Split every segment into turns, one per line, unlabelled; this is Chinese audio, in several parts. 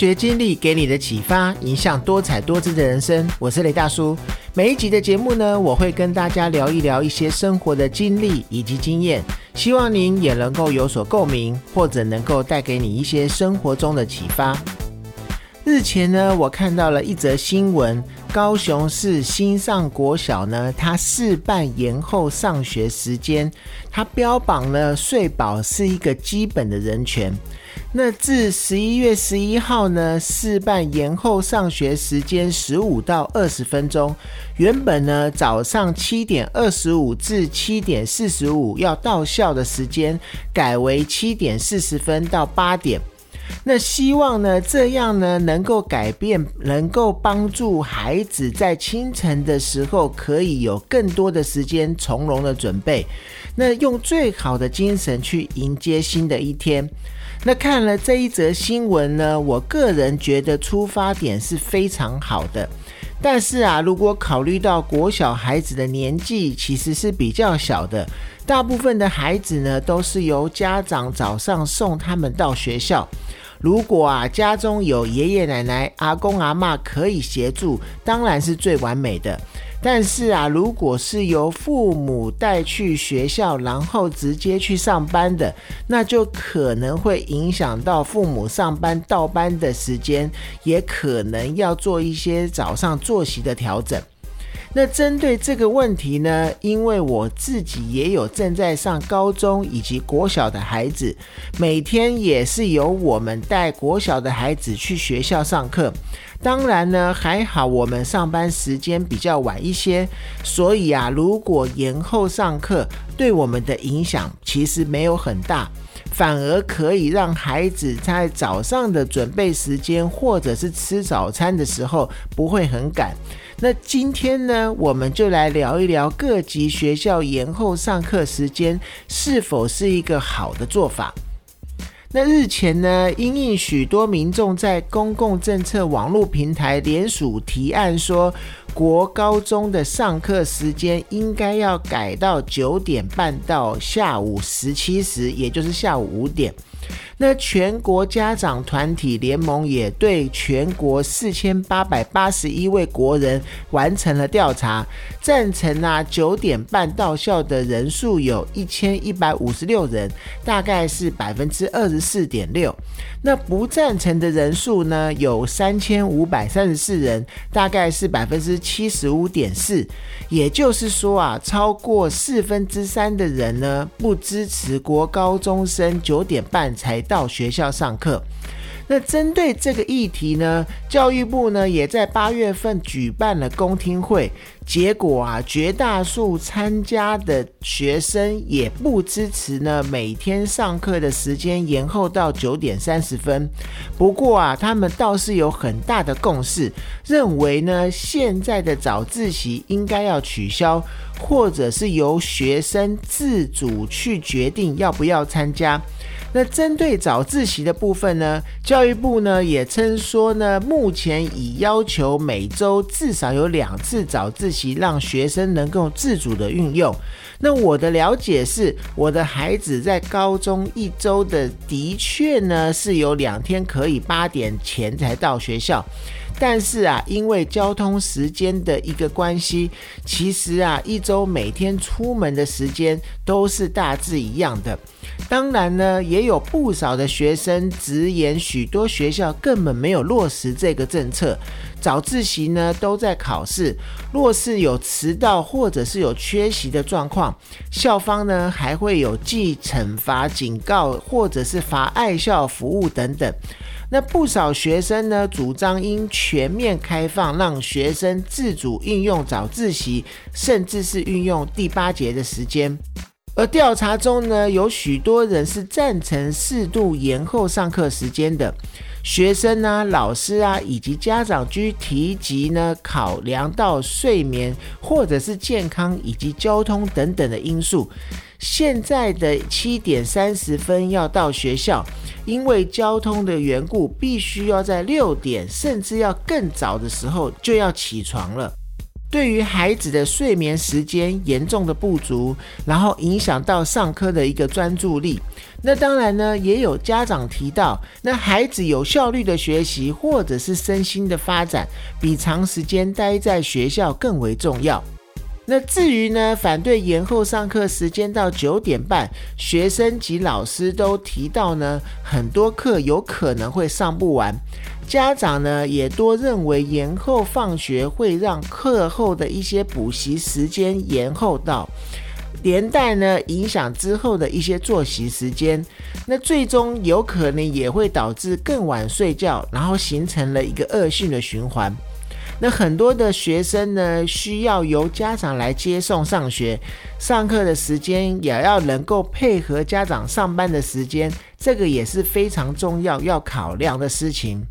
学经历给你的启发，影响多彩多姿的人生。我是雷大叔。每一集的节目呢，我会跟大家聊一聊一些生活的经历以及经验，希望您也能够有所共鸣，或者能够带给你一些生活中的启发。日前呢，我看到了一则新闻，高雄市新上国小呢，它试办延后上学时间，它标榜了睡饱是一个基本的人权。那自十一月十一号呢，试办延后上学时间十五到二十分钟。原本呢，早上七点二十五至七点四十五要到校的时间，改为七点四十分到八点。那希望呢，这样呢，能够改变，能够帮助孩子在清晨的时候可以有更多的时间从容的准备，那用最好的精神去迎接新的一天。那看了这一则新闻呢，我个人觉得出发点是非常好的。但是啊，如果考虑到国小孩子的年纪其实是比较小的，大部分的孩子呢都是由家长早上送他们到学校。如果啊家中有爷爷奶奶、阿公阿妈可以协助，当然是最完美的。但是啊，如果是由父母带去学校，然后直接去上班的，那就可能会影响到父母上班倒班的时间，也可能要做一些早上作息的调整。那针对这个问题呢，因为我自己也有正在上高中以及国小的孩子，每天也是由我们带国小的孩子去学校上课。当然呢，还好我们上班时间比较晚一些，所以啊，如果延后上课，对我们的影响其实没有很大。反而可以让孩子在早上的准备时间，或者是吃早餐的时候不会很赶。那今天呢，我们就来聊一聊各级学校延后上课时间是否是一个好的做法。那日前呢，因应许多民众在公共政策网络平台联署提案，说国高中的上课时间应该要改到九点半到下午十七时，也就是下午五点。那全国家长团体联盟也对全国四千八百八十一位国人完成了调查，赞成啊九点半到校的人数有一千一百五十六人，大概是百分之二十四点六。那不赞成的人数呢有三千五百三十四人，大概是百分之七十五点四。也就是说啊，超过四分之三的人呢不支持国高中生九点半才。到学校上课。那针对这个议题呢，教育部呢也在八月份举办了公听会，结果啊，绝大数参加的学生也不支持呢每天上课的时间延后到九点三十分。不过啊，他们倒是有很大的共识，认为呢现在的早自习应该要取消，或者是由学生自主去决定要不要参加。那针对早自习的部分呢，教育部呢也称说呢，目前已要求每周至少有两次早自习，让学生能够自主的运用。那我的了解是，我的孩子在高中一周的的确呢是有两天可以八点前才到学校。但是啊，因为交通时间的一个关系，其实啊，一周每天出门的时间都是大致一样的。当然呢，也有不少的学生直言，许多学校根本没有落实这个政策。早自习呢都在考试，若是有迟到或者是有缺席的状况，校方呢还会有记惩罚、警告，或者是罚爱校服务等等。那不少学生呢，主张应全面开放，让学生自主运用早自习，甚至是运用第八节的时间。而调查中呢，有许多人是赞成适度延后上课时间的。学生啊、老师啊以及家长均提及呢，考量到睡眠或者是健康以及交通等等的因素。现在的七点三十分要到学校，因为交通的缘故，必须要在六点甚至要更早的时候就要起床了。对于孩子的睡眠时间严重的不足，然后影响到上课的一个专注力。那当然呢，也有家长提到，那孩子有效率的学习或者是身心的发展，比长时间待在学校更为重要。那至于呢，反对延后上课时间到九点半，学生及老师都提到呢，很多课有可能会上不完。家长呢也多认为延后放学会让课后的一些补习时间延后到，连带呢影响之后的一些作息时间。那最终有可能也会导致更晚睡觉，然后形成了一个恶性的循环。那很多的学生呢，需要由家长来接送上学，上课的时间也要能够配合家长上班的时间，这个也是非常重要要考量的事情。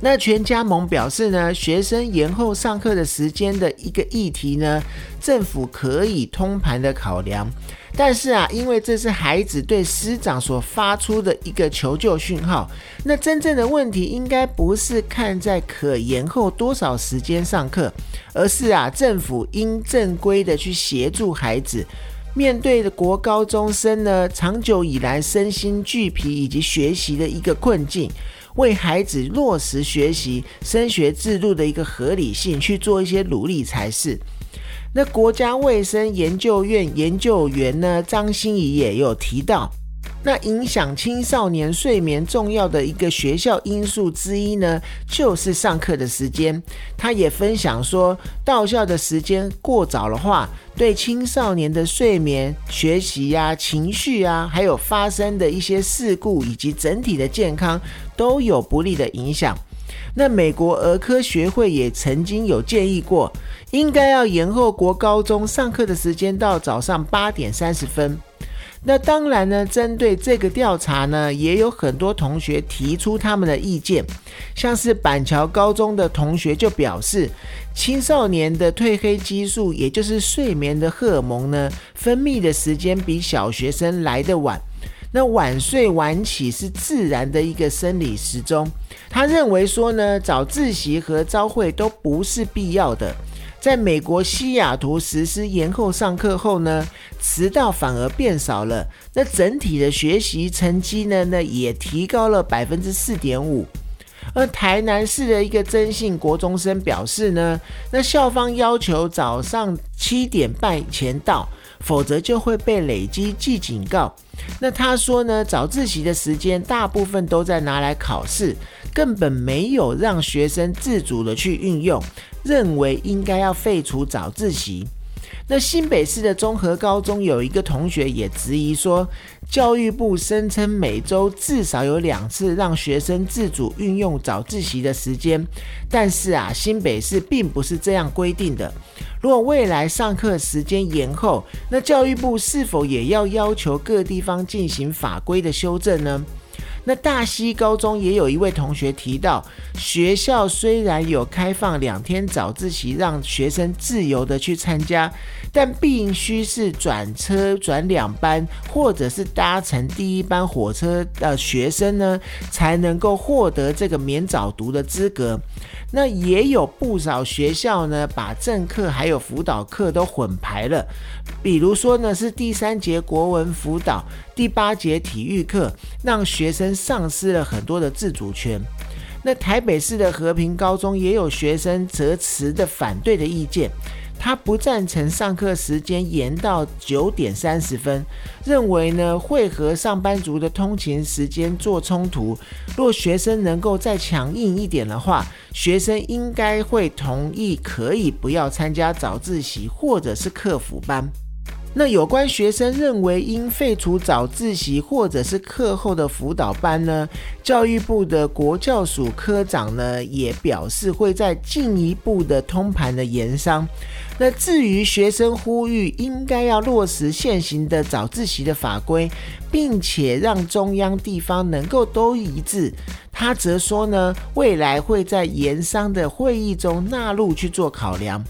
那全家盟表示呢，学生延后上课的时间的一个议题呢，政府可以通盘的考量。但是啊，因为这是孩子对师长所发出的一个求救讯号，那真正的问题应该不是看在可延后多少时间上课，而是啊，政府应正规的去协助孩子面对的国高中生呢，长久以来身心俱疲以及学习的一个困境，为孩子落实学习升学制度的一个合理性去做一些努力才是。那国家卫生研究院研究员呢张欣怡也有提到，那影响青少年睡眠重要的一个学校因素之一呢，就是上课的时间。他也分享说，到校的时间过早的话，对青少年的睡眠、学习呀、情绪啊，还有发生的一些事故以及整体的健康都有不利的影响。那美国儿科学会也曾经有建议过，应该要延后国高中上课的时间到早上八点三十分。那当然呢，针对这个调查呢，也有很多同学提出他们的意见，像是板桥高中的同学就表示，青少年的褪黑激素，也就是睡眠的荷尔蒙呢，分泌的时间比小学生来得晚。那晚睡晚起是自然的一个生理时钟。他认为说呢，早自习和朝会都不是必要的。在美国西雅图实施延后上课后呢，迟到反而变少了。那整体的学习成绩呢，那也提高了百分之四点五。而台南市的一个征信国中生表示呢，那校方要求早上七点半前到。否则就会被累积记警告。那他说呢，早自习的时间大部分都在拿来考试，根本没有让学生自主的去运用，认为应该要废除早自习。那新北市的综合高中有一个同学也质疑说，教育部声称每周至少有两次让学生自主运用早自习的时间，但是啊，新北市并不是这样规定的。如果未来上课时间延后，那教育部是否也要要求各地方进行法规的修正呢？那大溪高中也有一位同学提到，学校虽然有开放两天早自习，让学生自由的去参加，但必须是转车转两班，或者是搭乘第一班火车的学生呢，才能够获得这个免早读的资格。那也有不少学校呢，把正课还有辅导课都混排了，比如说呢，是第三节国文辅导，第八节体育课，让学生丧失了很多的自主权。那台北市的和平高中也有学生则持的反对的意见。他不赞成上课时间延到九点三十分，认为呢会和上班族的通勤时间做冲突。若学生能够再强硬一点的话，学生应该会同意可以不要参加早自习或者是课辅班。那有关学生认为应废除早自习或者是课后的辅导班呢？教育部的国教署科长呢也表示会在进一步的通盘的研商。那至于学生呼吁应该要落实现行的早自习的法规，并且让中央地方能够都一致，他则说呢未来会在研商的会议中纳入去做考量。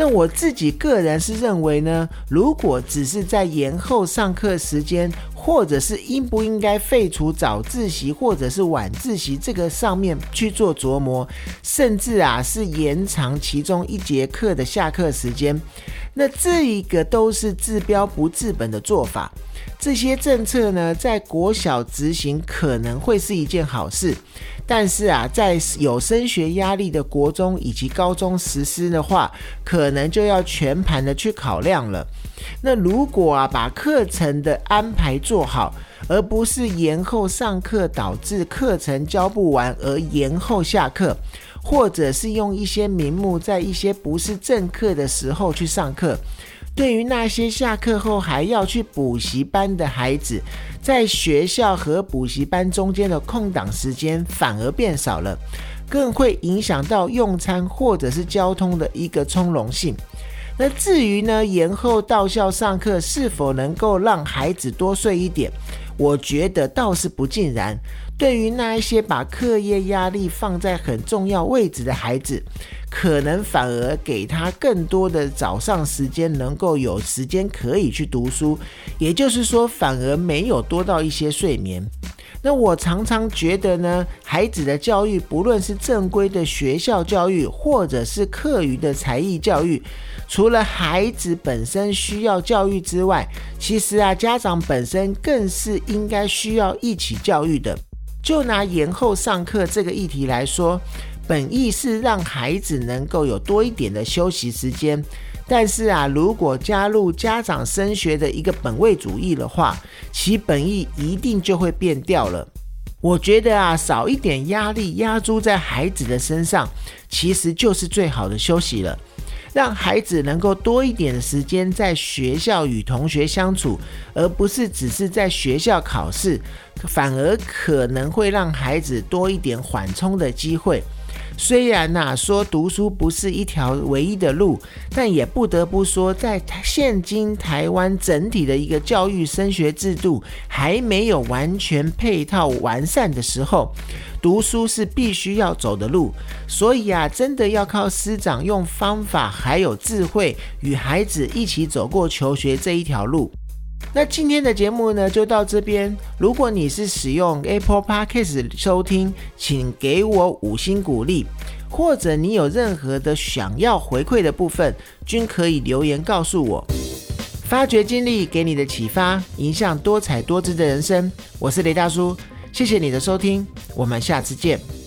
那我自己个人是认为呢，如果只是在延后上课时间，或者是应不应该废除早自习或者是晚自习这个上面去做琢磨，甚至啊是延长其中一节课的下课时间，那这一个都是治标不治本的做法。这些政策呢，在国小执行可能会是一件好事，但是啊，在有升学压力的国中以及高中实施的话，可能就要全盘的去考量了。那如果啊，把课程的安排做好，而不是延后上课导致课程教不完而延后下课，或者是用一些名目在一些不是正课的时候去上课。对于那些下课后还要去补习班的孩子，在学校和补习班中间的空档时间反而变少了，更会影响到用餐或者是交通的一个从容性。那至于呢，延后到校上课是否能够让孩子多睡一点？我觉得倒是不尽然。对于那一些把课业压力放在很重要位置的孩子，可能反而给他更多的早上时间，能够有时间可以去读书。也就是说，反而没有多到一些睡眠。那我常常觉得呢，孩子的教育，不论是正规的学校教育，或者是课余的才艺教育，除了孩子本身需要教育之外，其实啊，家长本身更是应该需要一起教育的。就拿延后上课这个议题来说，本意是让孩子能够有多一点的休息时间。但是啊，如果加入家长升学的一个本位主义的话，其本意一定就会变掉了。我觉得啊，少一点压力压注在孩子的身上，其实就是最好的休息了。让孩子能够多一点的时间在学校与同学相处，而不是只是在学校考试，反而可能会让孩子多一点缓冲的机会。虽然呐说读书不是一条唯一的路，但也不得不说，在现今台湾整体的一个教育升学制度还没有完全配套完善的时候，读书是必须要走的路。所以啊，真的要靠师长用方法还有智慧，与孩子一起走过求学这一条路。那今天的节目呢，就到这边。如果你是使用 Apple Podcast 收听，请给我五星鼓励，或者你有任何的想要回馈的部分，均可以留言告诉我。发掘经历给你的启发，影响多彩多姿的人生。我是雷大叔，谢谢你的收听，我们下次见。